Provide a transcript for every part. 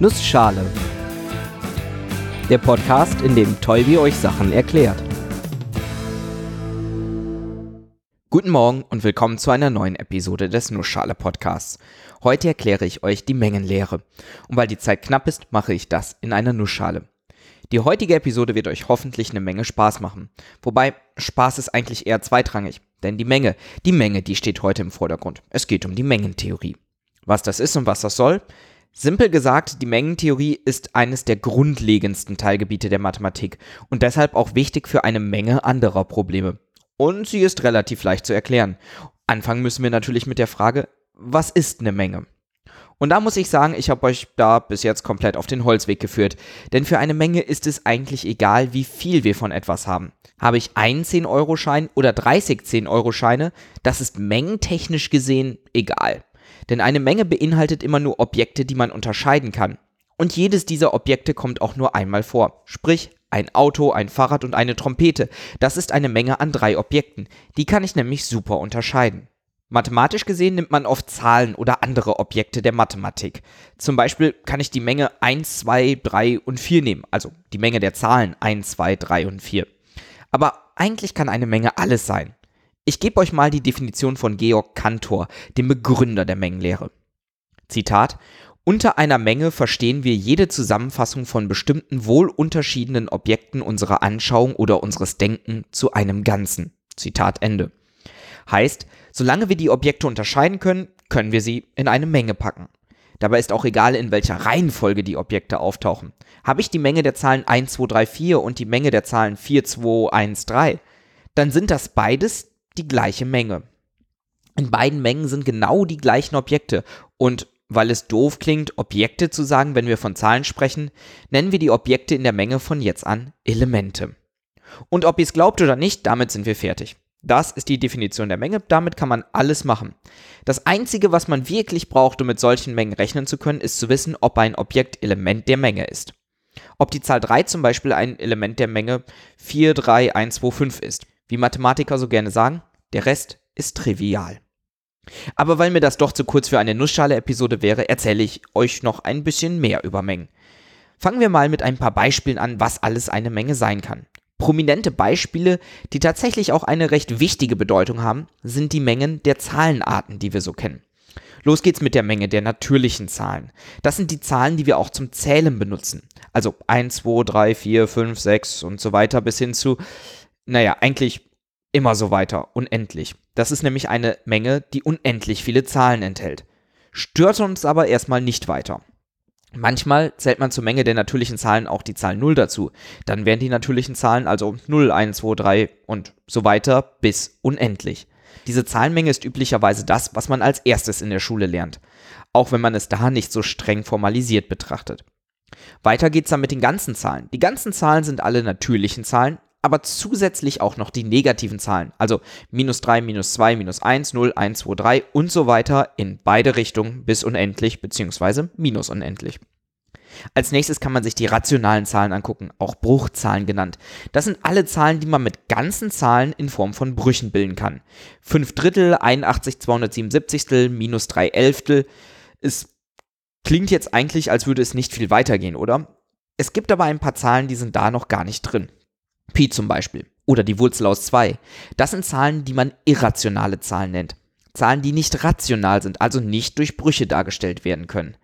Nussschale. Der Podcast, in dem Tolbi euch Sachen erklärt. Guten Morgen und willkommen zu einer neuen Episode des Nussschale Podcasts. Heute erkläre ich euch die Mengenlehre. Und weil die Zeit knapp ist, mache ich das in einer Nussschale. Die heutige Episode wird euch hoffentlich eine Menge Spaß machen. Wobei Spaß ist eigentlich eher zweitrangig. Denn die Menge, die Menge, die steht heute im Vordergrund. Es geht um die Mengentheorie. Was das ist und was das soll, Simpel gesagt, die Mengentheorie ist eines der grundlegendsten Teilgebiete der Mathematik und deshalb auch wichtig für eine Menge anderer Probleme. Und sie ist relativ leicht zu erklären. Anfangen müssen wir natürlich mit der Frage, was ist eine Menge? Und da muss ich sagen, ich habe euch da bis jetzt komplett auf den Holzweg geführt. Denn für eine Menge ist es eigentlich egal, wie viel wir von etwas haben. Habe ich einen 10-Euro-Schein oder 30 10-Euro-Scheine, das ist mengentechnisch gesehen egal. Denn eine Menge beinhaltet immer nur Objekte, die man unterscheiden kann. Und jedes dieser Objekte kommt auch nur einmal vor. Sprich, ein Auto, ein Fahrrad und eine Trompete. Das ist eine Menge an drei Objekten. Die kann ich nämlich super unterscheiden. Mathematisch gesehen nimmt man oft Zahlen oder andere Objekte der Mathematik. Zum Beispiel kann ich die Menge 1, 2, 3 und 4 nehmen, also die Menge der Zahlen 1, 2, 3 und 4. Aber eigentlich kann eine Menge alles sein. Ich gebe euch mal die Definition von Georg Cantor, dem Begründer der Mengenlehre. Zitat unter einer Menge verstehen wir jede Zusammenfassung von bestimmten wohl unterschiedenen Objekten unserer Anschauung oder unseres Denken zu einem Ganzen. Zitat Ende. Heißt, solange wir die Objekte unterscheiden können, können wir sie in eine Menge packen. Dabei ist auch egal, in welcher Reihenfolge die Objekte auftauchen. Habe ich die Menge der Zahlen 1, 2, 3, 4 und die Menge der Zahlen 4, 2, 1, 3, dann sind das beides die gleiche Menge. In beiden Mengen sind genau die gleichen Objekte und weil es doof klingt, Objekte zu sagen, wenn wir von Zahlen sprechen, nennen wir die Objekte in der Menge von jetzt an Elemente. Und ob ihr es glaubt oder nicht, damit sind wir fertig. Das ist die Definition der Menge, damit kann man alles machen. Das Einzige, was man wirklich braucht, um mit solchen Mengen rechnen zu können, ist zu wissen, ob ein Objekt Element der Menge ist. Ob die Zahl 3 zum Beispiel ein Element der Menge 4, 3, 1, 2, 5 ist. Wie Mathematiker so gerne sagen, der Rest ist trivial. Aber weil mir das doch zu kurz für eine Nussschale-Episode wäre, erzähle ich euch noch ein bisschen mehr über Mengen. Fangen wir mal mit ein paar Beispielen an, was alles eine Menge sein kann. Prominente Beispiele, die tatsächlich auch eine recht wichtige Bedeutung haben, sind die Mengen der Zahlenarten, die wir so kennen. Los geht's mit der Menge der natürlichen Zahlen. Das sind die Zahlen, die wir auch zum Zählen benutzen. Also 1, 2, 3, 4, 5, 6 und so weiter bis hin zu, naja, eigentlich immer so weiter, unendlich. Das ist nämlich eine Menge, die unendlich viele Zahlen enthält. Stört uns aber erstmal nicht weiter. Manchmal zählt man zur Menge der natürlichen Zahlen auch die Zahl 0 dazu. Dann wären die natürlichen Zahlen also 0, 1, 2, 3 und so weiter bis unendlich. Diese Zahlenmenge ist üblicherweise das, was man als erstes in der Schule lernt, auch wenn man es da nicht so streng formalisiert betrachtet. Weiter geht's dann mit den ganzen Zahlen. Die ganzen Zahlen sind alle natürlichen Zahlen, aber zusätzlich auch noch die negativen Zahlen, also minus 3, minus 2, minus 1, 0, 1, 2, 3 und so weiter in beide Richtungen bis unendlich bzw. minus unendlich. Als nächstes kann man sich die rationalen Zahlen angucken, auch Bruchzahlen genannt. Das sind alle Zahlen, die man mit ganzen Zahlen in Form von Brüchen bilden kann. 5 Drittel, 81 277, minus 3 Elftel. Es klingt jetzt eigentlich, als würde es nicht viel weitergehen, oder? Es gibt aber ein paar Zahlen, die sind da noch gar nicht drin. Pi zum Beispiel oder die Wurzel aus 2. Das sind Zahlen, die man irrationale Zahlen nennt. Zahlen, die nicht rational sind, also nicht durch Brüche dargestellt werden können.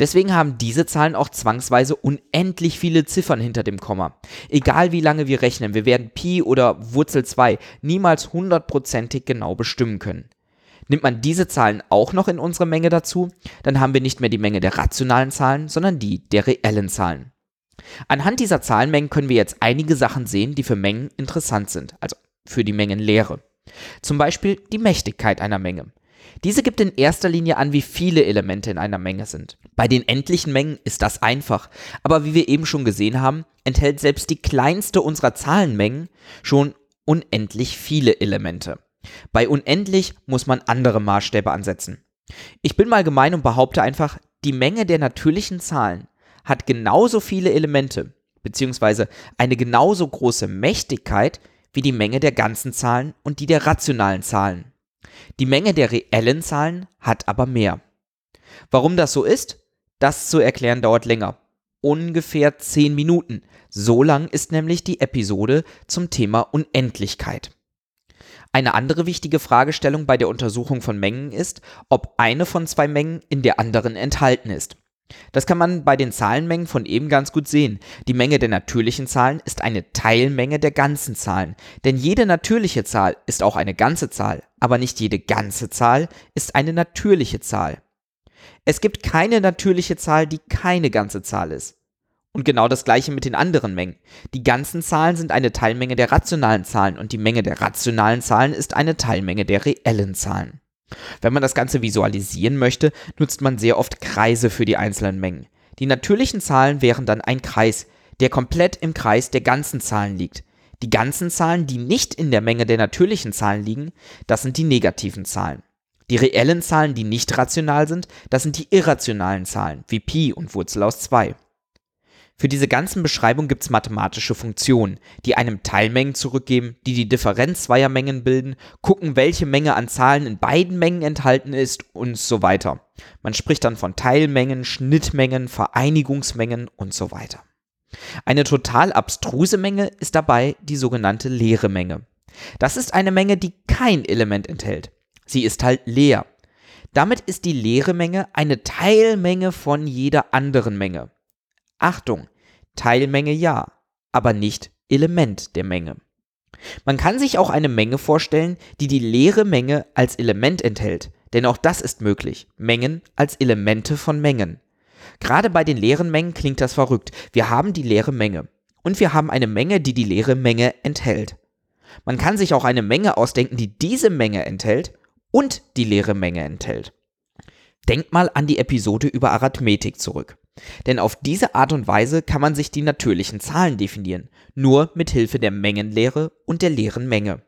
Deswegen haben diese Zahlen auch zwangsweise unendlich viele Ziffern hinter dem Komma. Egal wie lange wir rechnen, wir werden Pi oder Wurzel 2 niemals hundertprozentig genau bestimmen können. Nimmt man diese Zahlen auch noch in unsere Menge dazu, dann haben wir nicht mehr die Menge der rationalen Zahlen, sondern die der reellen Zahlen. Anhand dieser Zahlenmengen können wir jetzt einige Sachen sehen, die für Mengen interessant sind, also für die Mengenlehre. Zum Beispiel die Mächtigkeit einer Menge. Diese gibt in erster Linie an, wie viele Elemente in einer Menge sind. Bei den endlichen Mengen ist das einfach, aber wie wir eben schon gesehen haben, enthält selbst die kleinste unserer Zahlenmengen schon unendlich viele Elemente. Bei unendlich muss man andere Maßstäbe ansetzen. Ich bin mal gemein und behaupte einfach, die Menge der natürlichen Zahlen hat genauso viele Elemente, beziehungsweise eine genauso große Mächtigkeit wie die Menge der ganzen Zahlen und die der rationalen Zahlen. Die Menge der reellen Zahlen hat aber mehr. Warum das so ist? Das zu erklären dauert länger. Ungefähr 10 Minuten. So lang ist nämlich die Episode zum Thema Unendlichkeit. Eine andere wichtige Fragestellung bei der Untersuchung von Mengen ist, ob eine von zwei Mengen in der anderen enthalten ist. Das kann man bei den Zahlenmengen von eben ganz gut sehen. Die Menge der natürlichen Zahlen ist eine Teilmenge der ganzen Zahlen. Denn jede natürliche Zahl ist auch eine ganze Zahl, aber nicht jede ganze Zahl ist eine natürliche Zahl. Es gibt keine natürliche Zahl, die keine ganze Zahl ist. Und genau das gleiche mit den anderen Mengen. Die ganzen Zahlen sind eine Teilmenge der rationalen Zahlen und die Menge der rationalen Zahlen ist eine Teilmenge der reellen Zahlen. Wenn man das Ganze visualisieren möchte, nutzt man sehr oft Kreise für die einzelnen Mengen. Die natürlichen Zahlen wären dann ein Kreis, der komplett im Kreis der ganzen Zahlen liegt. Die ganzen Zahlen, die nicht in der Menge der natürlichen Zahlen liegen, das sind die negativen Zahlen. Die reellen Zahlen, die nicht rational sind, das sind die irrationalen Zahlen, wie Pi und Wurzel aus 2. Für diese ganzen Beschreibungen gibt es mathematische Funktionen, die einem Teilmengen zurückgeben, die die Differenz zweier Mengen bilden, gucken, welche Menge an Zahlen in beiden Mengen enthalten ist und so weiter. Man spricht dann von Teilmengen, Schnittmengen, Vereinigungsmengen und so weiter. Eine total abstruse Menge ist dabei die sogenannte leere Menge. Das ist eine Menge, die kein Element enthält. Sie ist halt leer. Damit ist die leere Menge eine Teilmenge von jeder anderen Menge. Achtung, Teilmenge ja, aber nicht Element der Menge. Man kann sich auch eine Menge vorstellen, die die leere Menge als Element enthält, denn auch das ist möglich. Mengen als Elemente von Mengen. Gerade bei den leeren Mengen klingt das verrückt. Wir haben die leere Menge und wir haben eine Menge, die die leere Menge enthält. Man kann sich auch eine Menge ausdenken, die diese Menge enthält und die leere Menge enthält. Denkt mal an die Episode über Arithmetik zurück. Denn auf diese Art und Weise kann man sich die natürlichen Zahlen definieren, nur mit Hilfe der Mengenlehre und der leeren Menge.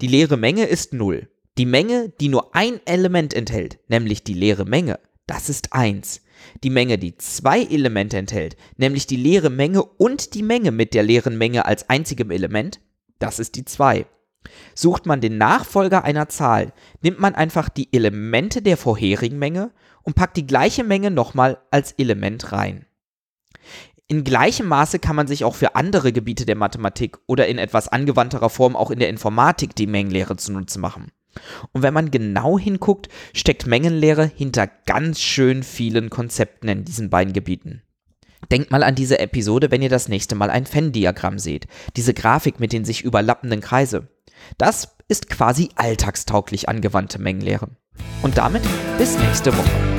Die leere Menge ist 0. Die Menge, die nur ein Element enthält, nämlich die leere Menge, das ist 1. Die Menge, die zwei Elemente enthält, nämlich die leere Menge und die Menge mit der leeren Menge als einzigem Element, das ist die 2. Sucht man den Nachfolger einer Zahl, nimmt man einfach die Elemente der vorherigen Menge und packt die gleiche Menge nochmal als Element rein. In gleichem Maße kann man sich auch für andere Gebiete der Mathematik oder in etwas angewandterer Form auch in der Informatik die Mengenlehre zunutze machen. Und wenn man genau hinguckt, steckt Mengenlehre hinter ganz schön vielen Konzepten in diesen beiden Gebieten. Denkt mal an diese Episode, wenn ihr das nächste Mal ein Venn-Diagramm seht. Diese Grafik mit den sich überlappenden Kreise. Das ist quasi alltagstauglich angewandte Mengenlehre. Und damit bis nächste Woche.